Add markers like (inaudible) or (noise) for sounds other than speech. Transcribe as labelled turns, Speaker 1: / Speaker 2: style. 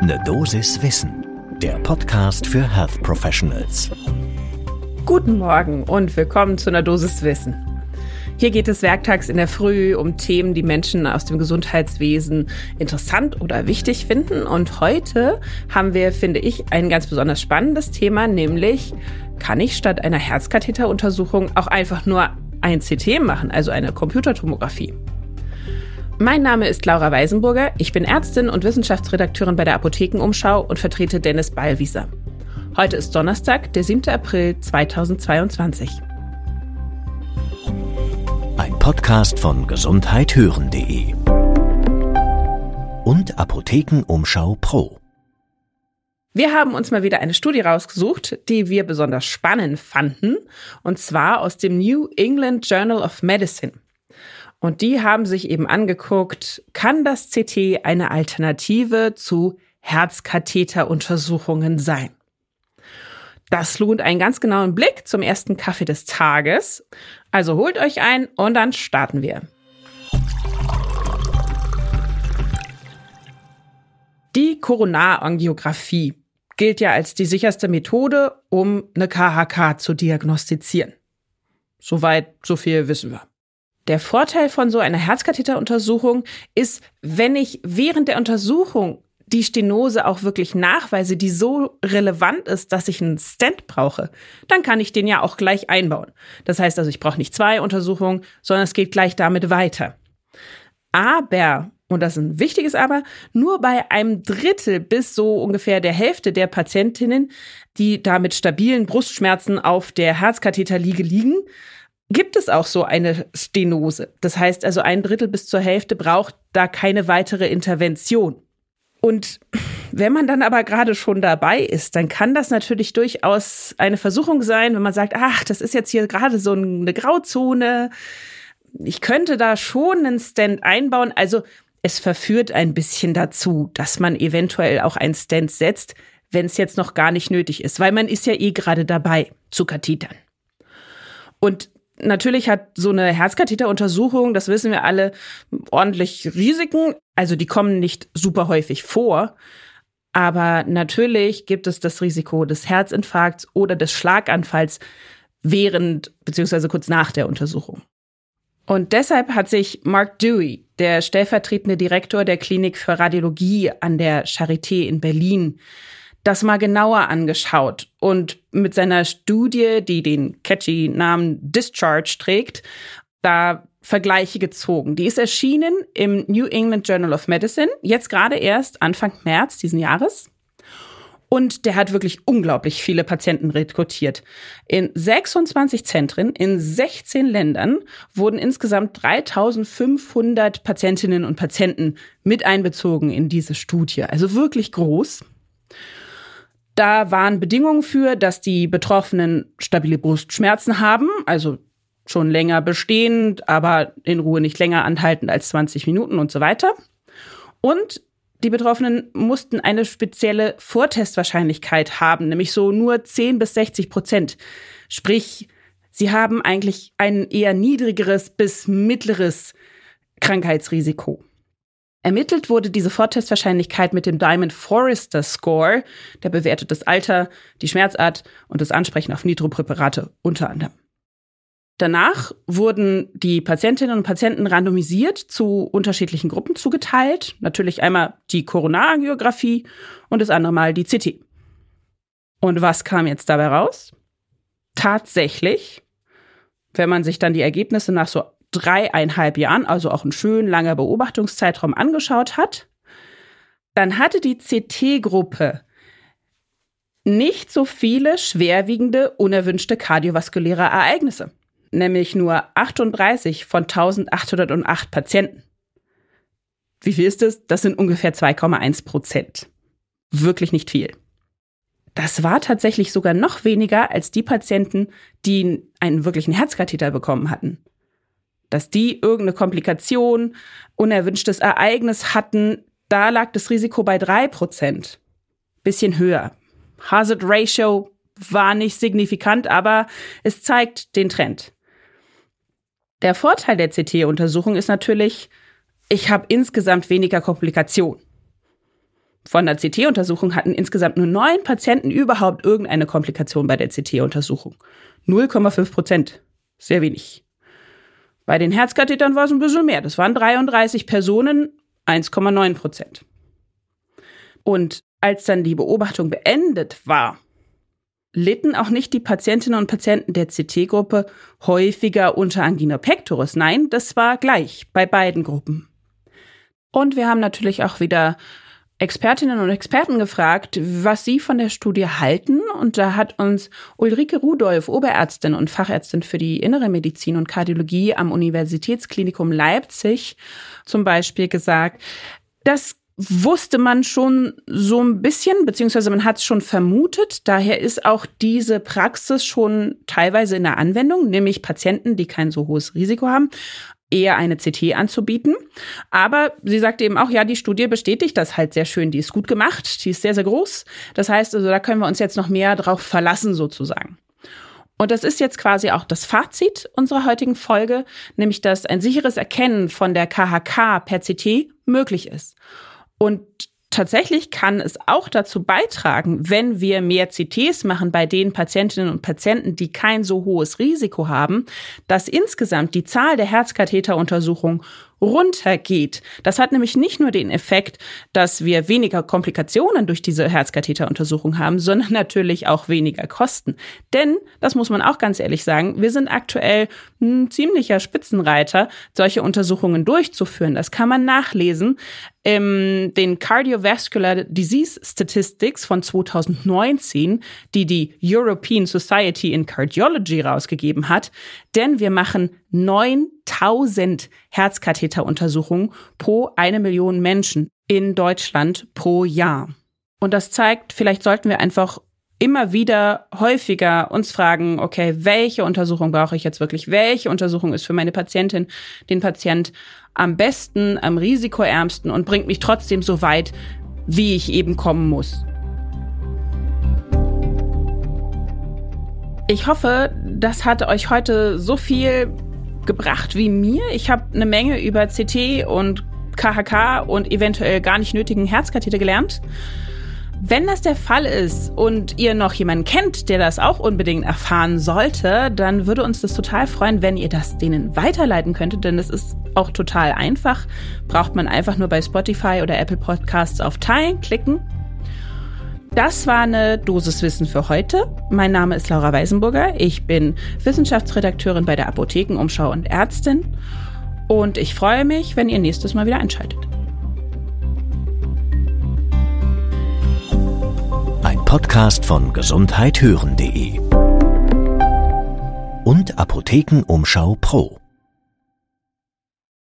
Speaker 1: Ne Dosis Wissen, der Podcast für Health Professionals.
Speaker 2: Guten Morgen und willkommen zu einer Dosis Wissen. Hier geht es werktags in der Früh um Themen, die Menschen aus dem Gesundheitswesen interessant oder wichtig finden. Und heute haben wir, finde ich, ein ganz besonders spannendes Thema, nämlich kann ich statt einer Herzkatheteruntersuchung auch einfach nur ein CT machen, also eine Computertomographie. Mein Name ist Laura Weisenburger. Ich bin Ärztin und Wissenschaftsredakteurin bei der Apothekenumschau und vertrete Dennis Ballwieser. Heute ist Donnerstag, der 7. April 2022.
Speaker 1: Ein Podcast von gesundheithören.de und Apothekenumschau Pro.
Speaker 2: Wir haben uns mal wieder eine Studie rausgesucht, die wir besonders spannend fanden, und zwar aus dem New England Journal of Medicine. Und die haben sich eben angeguckt, kann das CT eine Alternative zu Herzkatheteruntersuchungen sein? Das lohnt einen ganz genauen Blick zum ersten Kaffee des Tages. Also holt euch ein und dann starten wir. Die Koronarangiographie gilt ja als die sicherste Methode, um eine KHK zu diagnostizieren. Soweit, so viel wissen wir. Der Vorteil von so einer Herzkatheteruntersuchung ist, wenn ich während der Untersuchung die Stenose auch wirklich nachweise, die so relevant ist, dass ich einen Stent brauche, dann kann ich den ja auch gleich einbauen. Das heißt also, ich brauche nicht zwei Untersuchungen, sondern es geht gleich damit weiter. Aber, und das ist ein wichtiges Aber, nur bei einem Drittel bis so ungefähr der Hälfte der Patientinnen, die da mit stabilen Brustschmerzen auf der Herzkatheterliege liegen, gibt es auch so eine Stenose. Das heißt also, ein Drittel bis zur Hälfte braucht da keine weitere Intervention. Und wenn man dann aber gerade schon dabei ist, dann kann das natürlich durchaus eine Versuchung sein, wenn man sagt, ach, das ist jetzt hier gerade so eine Grauzone. Ich könnte da schon einen Stand einbauen. Also es verführt ein bisschen dazu, dass man eventuell auch einen Stand setzt, wenn es jetzt noch gar nicht nötig ist, weil man ist ja eh gerade dabei zu Kathetern. Und Natürlich hat so eine Herzkatheteruntersuchung, das wissen wir alle, ordentlich Risiken. Also die kommen nicht super häufig vor. Aber natürlich gibt es das Risiko des Herzinfarkts oder des Schlaganfalls während bzw. kurz nach der Untersuchung. Und deshalb hat sich Mark Dewey, der stellvertretende Direktor der Klinik für Radiologie an der Charité in Berlin, das mal genauer angeschaut und mit seiner Studie, die den catchy Namen Discharge trägt, da Vergleiche gezogen. Die ist erschienen im New England Journal of Medicine, jetzt gerade erst Anfang März diesen Jahres. Und der hat wirklich unglaublich viele Patienten rekrutiert. In 26 Zentren in 16 Ländern wurden insgesamt 3500 Patientinnen und Patienten mit einbezogen in diese Studie. Also wirklich groß. Da waren Bedingungen für, dass die Betroffenen stabile Brustschmerzen haben, also schon länger bestehend, aber in Ruhe nicht länger anhaltend als 20 Minuten und so weiter. Und die Betroffenen mussten eine spezielle Vortestwahrscheinlichkeit haben, nämlich so nur 10 bis 60 Prozent. Sprich, sie haben eigentlich ein eher niedrigeres bis mittleres Krankheitsrisiko. Ermittelt wurde diese Vortestwahrscheinlichkeit mit dem Diamond Forrester Score, der bewertet das Alter, die Schmerzart und das Ansprechen auf Nitropräparate unter anderem. Danach wurden die Patientinnen und Patienten randomisiert zu unterschiedlichen Gruppen zugeteilt. Natürlich einmal die Koronarangiographie und das andere Mal die CT. Und was kam jetzt dabei raus? Tatsächlich, wenn man sich dann die Ergebnisse nach so dreieinhalb Jahren, also auch ein schön langer Beobachtungszeitraum angeschaut hat, dann hatte die CT-Gruppe nicht so viele schwerwiegende, unerwünschte kardiovaskuläre Ereignisse, nämlich nur 38 von 1808 Patienten. Wie viel ist das? Das sind ungefähr 2,1 Prozent. Wirklich nicht viel. Das war tatsächlich sogar noch weniger als die Patienten, die einen wirklichen Herzkatheter bekommen hatten dass die irgendeine Komplikation, unerwünschtes Ereignis hatten, da lag das Risiko bei drei Prozent. Bisschen höher. Hazard Ratio war nicht signifikant, aber es zeigt den Trend. Der Vorteil der CT-Untersuchung ist natürlich, ich habe insgesamt weniger Komplikationen. von der CT-Untersuchung hatten insgesamt nur neun Patienten überhaupt irgendeine Komplikation bei der CT-Untersuchung. 0,5 Prozent. Sehr wenig. Bei den Herzkathetern war es ein bisschen mehr. Das waren 33 Personen, 1,9 Prozent. Und als dann die Beobachtung beendet war, litten auch nicht die Patientinnen und Patienten der CT-Gruppe häufiger unter Angina pectoris. Nein, das war gleich bei beiden Gruppen. Und wir haben natürlich auch wieder Expertinnen und Experten gefragt, was sie von der Studie halten. Und da hat uns Ulrike Rudolf, Oberärztin und Fachärztin für die Innere Medizin und Kardiologie am Universitätsklinikum Leipzig zum Beispiel gesagt, das wusste man schon so ein bisschen, beziehungsweise man hat es schon vermutet. Daher ist auch diese Praxis schon teilweise in der Anwendung, nämlich Patienten, die kein so hohes Risiko haben, eher eine CT anzubieten. Aber sie sagte eben auch, ja, die Studie bestätigt das halt sehr schön. Die ist gut gemacht, die ist sehr, sehr groß. Das heißt also, da können wir uns jetzt noch mehr drauf verlassen sozusagen. Und das ist jetzt quasi auch das Fazit unserer heutigen Folge, nämlich dass ein sicheres Erkennen von der KHK per CT möglich ist. Und tatsächlich kann es auch dazu beitragen, wenn wir mehr CTs machen bei den Patientinnen und Patienten, die kein so hohes Risiko haben, dass insgesamt die Zahl der Herzkatheteruntersuchungen runtergeht. Das hat nämlich nicht nur den Effekt, dass wir weniger Komplikationen durch diese Herzkatheteruntersuchung haben, sondern (laughs) natürlich auch weniger Kosten. Denn, das muss man auch ganz ehrlich sagen, wir sind aktuell ein ziemlicher Spitzenreiter, solche Untersuchungen durchzuführen. Das kann man nachlesen in den Cardiovascular Disease Statistics von 2019, die die European Society in Cardiology rausgegeben hat. Denn wir machen 9000 Herzkatheteruntersuchungen pro eine Million Menschen in Deutschland pro Jahr. Und das zeigt, vielleicht sollten wir einfach immer wieder häufiger uns fragen, okay, welche Untersuchung brauche ich jetzt wirklich? Welche Untersuchung ist für meine Patientin, den Patient am besten, am risikoärmsten und bringt mich trotzdem so weit, wie ich eben kommen muss? Ich hoffe, das hat euch heute so viel gebracht wie mir. Ich habe eine Menge über CT und KHK und eventuell gar nicht nötigen Herzkatheter gelernt. Wenn das der Fall ist und ihr noch jemanden kennt, der das auch unbedingt erfahren sollte, dann würde uns das total freuen, wenn ihr das denen weiterleiten könntet, denn es ist auch total einfach. Braucht man einfach nur bei Spotify oder Apple Podcasts auf Teilen klicken das war eine Dosiswissen für heute. Mein Name ist Laura Weisenburger. Ich bin Wissenschaftsredakteurin bei der Apothekenumschau und Ärztin. Und ich freue mich, wenn ihr nächstes Mal wieder einschaltet.
Speaker 1: Ein Podcast von gesundheithören.de und Apothekenumschau Pro.